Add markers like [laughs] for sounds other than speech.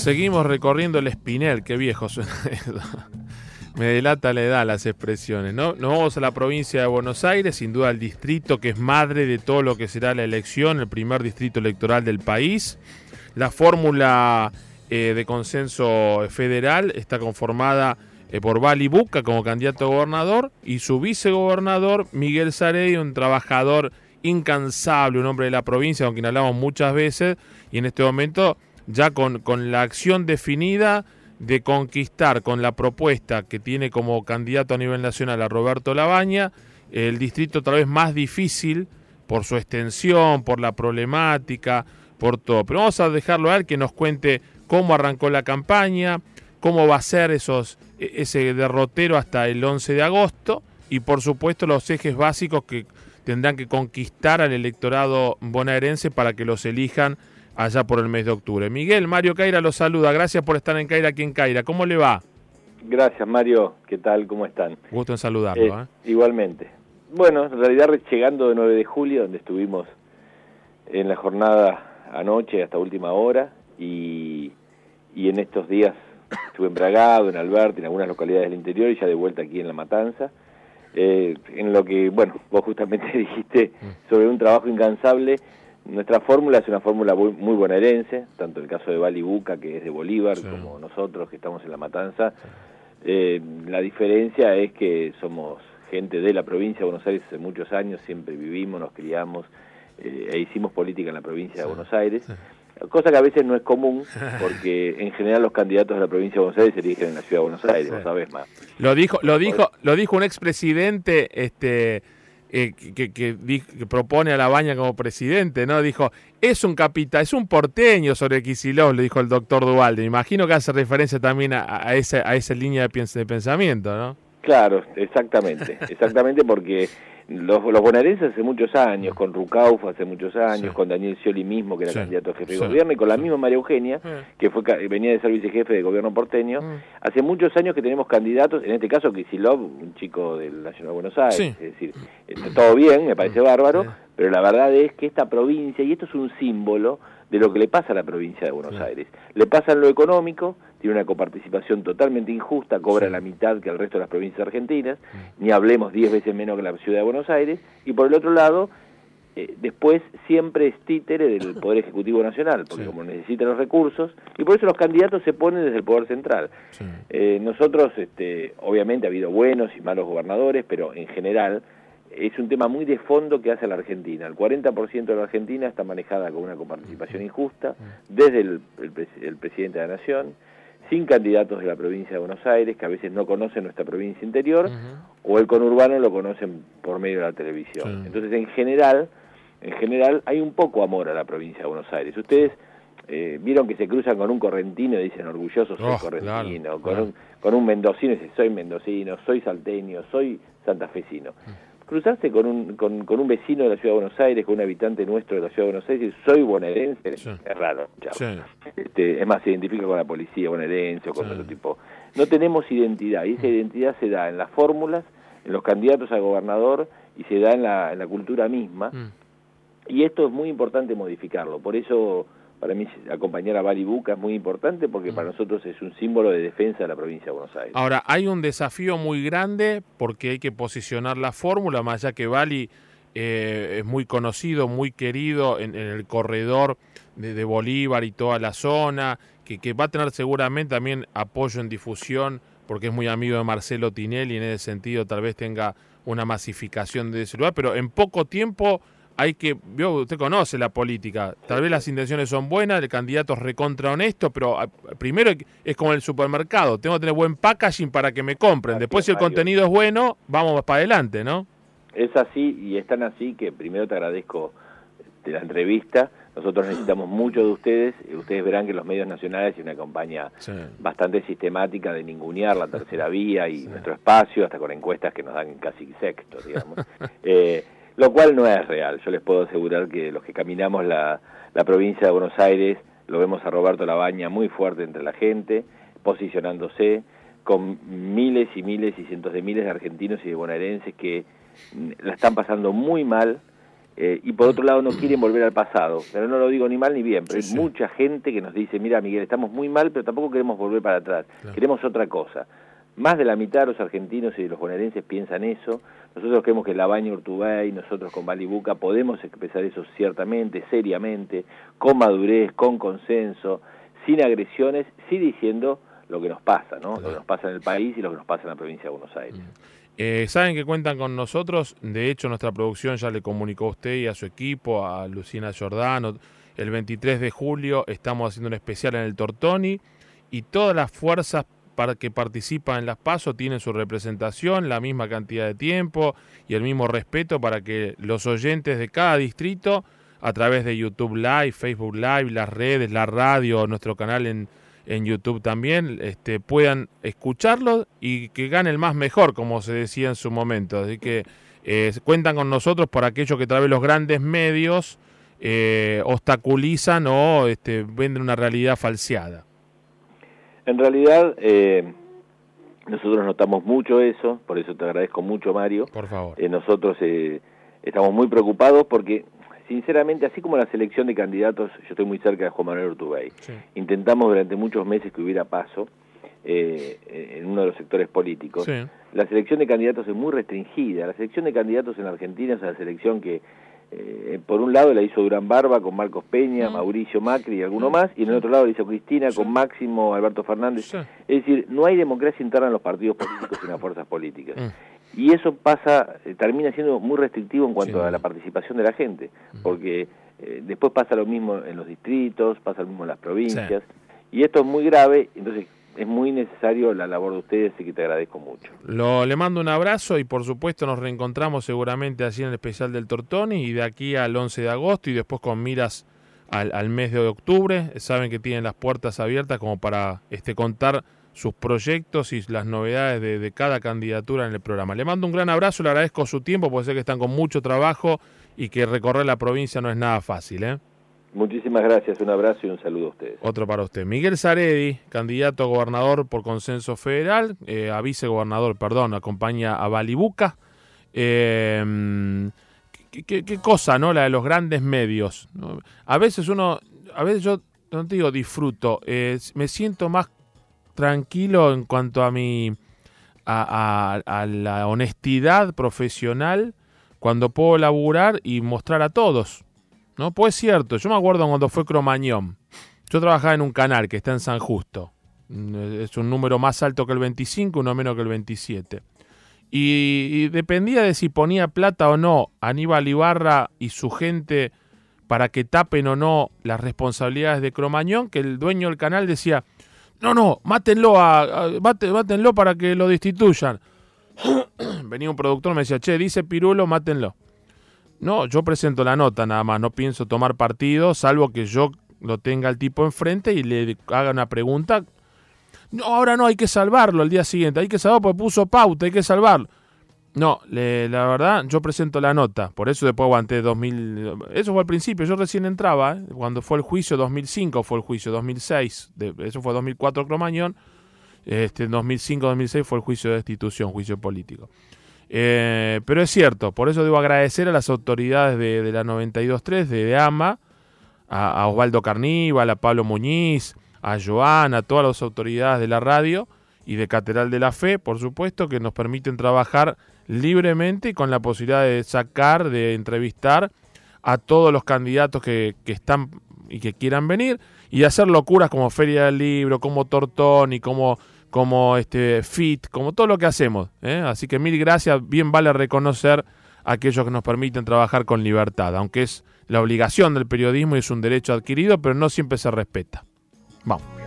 Seguimos recorriendo el Espinel, qué viejo suena. [laughs] Me delata la edad las expresiones, ¿no? Nos vamos a la provincia de Buenos Aires, sin duda el distrito que es madre de todo lo que será la elección, el primer distrito electoral del país. La fórmula eh, de consenso federal está conformada eh, por Bali Buca como candidato a gobernador y su vicegobernador Miguel Sarey, un trabajador incansable, un hombre de la provincia con quien hablamos muchas veces y en este momento ya con, con la acción definida de conquistar con la propuesta que tiene como candidato a nivel nacional a Roberto Labaña, el distrito tal vez más difícil por su extensión, por la problemática, por todo. Pero vamos a dejarlo a él que nos cuente cómo arrancó la campaña, cómo va a ser esos, e, ese derrotero hasta el 11 de agosto y por supuesto los ejes básicos que tendrán que conquistar al electorado bonaerense para que los elijan allá por el mes de octubre. Miguel, Mario Caira los saluda. Gracias por estar en Caira aquí en Caira. ¿Cómo le va? Gracias, Mario. ¿Qué tal? ¿Cómo están? Gusto en saludarlo. Eh, ¿eh? Igualmente. Bueno, en realidad llegando de 9 de julio, donde estuvimos en la jornada anoche hasta última hora y, y en estos días estuve en Bragado, en Alberti, en algunas localidades del interior y ya de vuelta aquí en La Matanza. Eh, en lo que, bueno, vos justamente [laughs] dijiste mm. sobre un trabajo incansable nuestra fórmula es una fórmula muy, bonaerense, tanto el caso de Bali Buca, que es de Bolívar, como nosotros, que estamos en La Matanza. Eh, la diferencia es que somos gente de la provincia de Buenos Aires hace muchos años, siempre vivimos, nos criamos eh, e hicimos política en la provincia de Buenos Aires. Cosa que a veces no es común, [laughs] porque en general los candidatos de la provincia de Buenos Aires se eligen en la ciudad de Buenos Aires, no sabes más. Lo dijo, lo dijo, lo dijo un expresidente, este eh, que, propone a la baña como presidente, ¿no? Dijo, es un capitán, es un porteño sobre Kicillof, le dijo el doctor Duvalde. Me imagino que hace referencia también a, a, esa, a esa línea de, de pensamiento, ¿no? Claro, exactamente, exactamente porque los, los bonaerenses hace muchos años, con Rucauf hace muchos años, con Daniel Scioli mismo, que era candidato a jefe de gobierno, y con la misma María Eugenia, que fue venía de ser vicejefe de gobierno porteño, hace muchos años que tenemos candidatos, en este caso Kisilov, un chico del Nacional de Buenos Aires, es decir, está todo bien, me parece bárbaro, pero la verdad es que esta provincia, y esto es un símbolo de lo que le pasa a la provincia de Buenos Aires, le pasa en lo económico, tiene una coparticipación totalmente injusta, cobra la mitad que el resto de las provincias argentinas, mm. ni hablemos 10 veces menos que la ciudad de Buenos Aires, y por el otro lado, eh, después siempre es títere del [laughs] Poder Ejecutivo Nacional, porque como necesita los recursos, y por eso los candidatos se ponen desde el Poder Central. Eh, nosotros, este, obviamente ha habido buenos y malos gobernadores, pero en general es un tema muy de fondo que hace la Argentina. El 40% de la Argentina está manejada con una coparticipación injusta, mm. desde el, el presidente de la Nación, sin candidatos de la provincia de Buenos Aires, que a veces no conocen nuestra provincia interior, o el conurbano lo conocen por medio de la televisión. Entonces, en general, en general hay un poco amor a la provincia de Buenos Aires. Ustedes eh, vieron que se cruzan con un correntino y dicen orgulloso soy oh, correntino, con, Un, con un mendocino y dicen soy mendocino, soy salteño, soy santafesino cruzarse con un, con, con, un vecino de la ciudad de Buenos Aires, con un habitante nuestro de la ciudad de Buenos Aires, y soy bonaerense, es raro. Este, es más, se identifica con la policía bonaerense o con otro tipo. No tenemos identidad, y esa mm. identidad se da en las fórmulas, en los candidatos a gobernador, y se da en la, en la cultura misma. Mm. Y esto es muy importante modificarlo. Por eso para mí acompañar a Bali Buca es muy importante porque para mm. nosotros es un símbolo de defensa de la provincia de Buenos Aires. Ahora, hay un desafío muy grande porque hay que posicionar la fórmula, más allá que Bali eh, es muy conocido, muy querido en, el corredor de, Bolívar y toda la zona, que, que, va a tener seguramente también apoyo en difusión porque es muy amigo de Marcelo Tinelli y en ese sentido tal vez tenga una masificación de ese lugar, pero en poco tiempo hay que, usted conoce la política, tal vez las intenciones son buenas, el candidato es recontra honesto, pero ah, primero es como el supermercado, tengo que tener buen packaging para que me compren, después si el contenido es bueno, vamos para adelante, ¿no? Es así y es tan así que primero te agradezco de la entrevista, nosotros necesitamos mucho de ustedes, ustedes verán que los medios nacionales tienen una campaña bastante sistemática de ningunear la [laughs] tercera vía y nuestro espacio, hasta con encuestas que nos dan casi sexto, digamos. [laughs] eh, lo cual no es real. Yo les puedo asegurar que los que caminamos la, la provincia de Buenos Aires lo vemos a Roberto Labaña muy fuerte entre la gente, posicionándose con miles y miles y cientos de miles de argentinos y de bonaerenses que mm, la están pasando muy mal eh, y por otro lado no quieren volver al pasado. Pero no lo digo ni mal ni bien, pero hay mucha gente que nos dice, mira Miguel, estamos muy mal, pero tampoco queremos volver para atrás, queremos otra cosa. Más de la mitad de los argentinos y de los bonaerenses piensan eso. Nosotros creemos que la Baña Urtubey, nosotros con Balibuca podemos expresar eso ciertamente, seriamente, con madurez, con consenso, sin agresiones, sí diciendo lo que nos pasa, ¿no? Lo que nos pasa en el país y lo que nos pasa en la provincia de Buenos Aires. Eh, saben que cuentan con nosotros, de hecho nuestra producción ya le comunicó a usted y a su equipo, a Lucina Giordano, el 23 de julio estamos haciendo un especial en el Tortoni y todas las fuerzas que participan en las PASO tienen su representación, la misma cantidad de tiempo y el mismo respeto para que los oyentes de cada distrito, a través de YouTube Live, Facebook Live, las redes, la radio, nuestro canal en, en YouTube también, este, puedan escucharlo y que gane el más mejor, como se decía en su momento. Así que eh, cuentan con nosotros por aquello que tal los grandes medios eh, obstaculizan o este, venden una realidad falseada. En realidad, eh, nosotros notamos mucho eso, por eso te agradezco mucho, Mario. Por favor. nosotros estamos muy preocupados porque sinceramente, así como la selección de candidatos, yo estoy muy cerca de Juan Manuel Urtubey, intentamos durante muchos meses que hubiera paso eh, en uno de los sectores políticos. La selección de candidatos es muy restringida. La selección de candidatos en Argentina es una selección que, eh, por un lado, la hizo Durán Barba con Marcos Peña, Mauricio Macri y alguno más, y en el otro lado la hizo Cristina con Máximo Alberto Fernández. Es decir, no hay democracia interna en los partidos políticos y en las fuerzas políticas. Mm. Y eso pasa, eh, termina siendo muy restrictivo en cuanto a la participación de la gente, porque eh, después pasa lo mismo en los distritos, pasa lo mismo en las provincias, y esto es muy grave, entonces es muy necesario la labor de ustedes y que te agradezco mucho. Lo, le mando un abrazo y por supuesto nos reencontramos seguramente así en el especial del Tortoni y de aquí al 11 de agosto y después con miras al, al mes de octubre. Saben que tienen las puertas abiertas como para este contar sus proyectos y las novedades de, cada candidatura en el programa. Le mando un gran abrazo, le agradezco su tiempo, puede ser que están con mucho trabajo y que recorrer la provincia no es nada fácil. ¿eh? Muchísimas gracias, un abrazo y un saludo a ustedes. Otro para usted. Miguel Zaredi, candidato a gobernador por consenso federal, eh, a vicegobernador, perdón, acompaña a Balibuca. Eh, ¿qué, cosa, ¿no? La de los grandes medios. A veces uno, a veces yo, no te digo disfruto, eh, me siento más tranquilo en cuanto a mi a, la honestidad profesional cuando puedo laburar y mostrar a todos. ¿No? Pues es cierto, yo me acuerdo cuando fue Cromañón. Yo trabajaba en un canal que está en San Justo. Mm, es un número más alto que el 25, uno menos que el 27. Y, y, dependía de si ponía plata o no Aníbal Ibarra y su gente para que tapen o no las responsabilidades de Cromañón, que el dueño del canal decía, no, no, mátenlo, a, mátenlo para que lo destituyan. [coughs] Venía un productor, me decía, che, dice Pirulo, mátenlo. No, yo presento la nota nada más, no pienso tomar partido, salvo que yo lo tenga el tipo enfrente y le haga una pregunta. No, ahora no, hay que salvarlo el día siguiente, hay que salvarlo porque puso pauta, hay que salvarlo. No, la verdad, yo presento la nota, por eso después aguanté 2000, eso fue al principio, yo recién entraba, ¿eh? cuando fue el juicio 2005 fue el juicio, 2006, eso fue 2004 Cromañón, este 2005-2006 fue el juicio de destitución, juicio político. Eh, pero es cierto, por eso debo agradecer a las autoridades de, la 92.3, de, de AMA, a, a Osvaldo Carníbal, a Pablo Muñiz, a Joana, a todas las autoridades de la radio y de Catedral de la Fe, por supuesto, que nos permiten trabajar libremente y con la posibilidad de sacar, de entrevistar a todos los candidatos que, están y que quieran venir y hacer locuras como Feria del Libro, como Tortón y como, como este FIT, como todo lo que hacemos. ¿eh? Así que mil gracias, bien vale reconocer aquellos que nos permiten trabajar con libertad, aunque es la obligación del periodismo y es un derecho adquirido, pero no siempre se respeta. Vamos.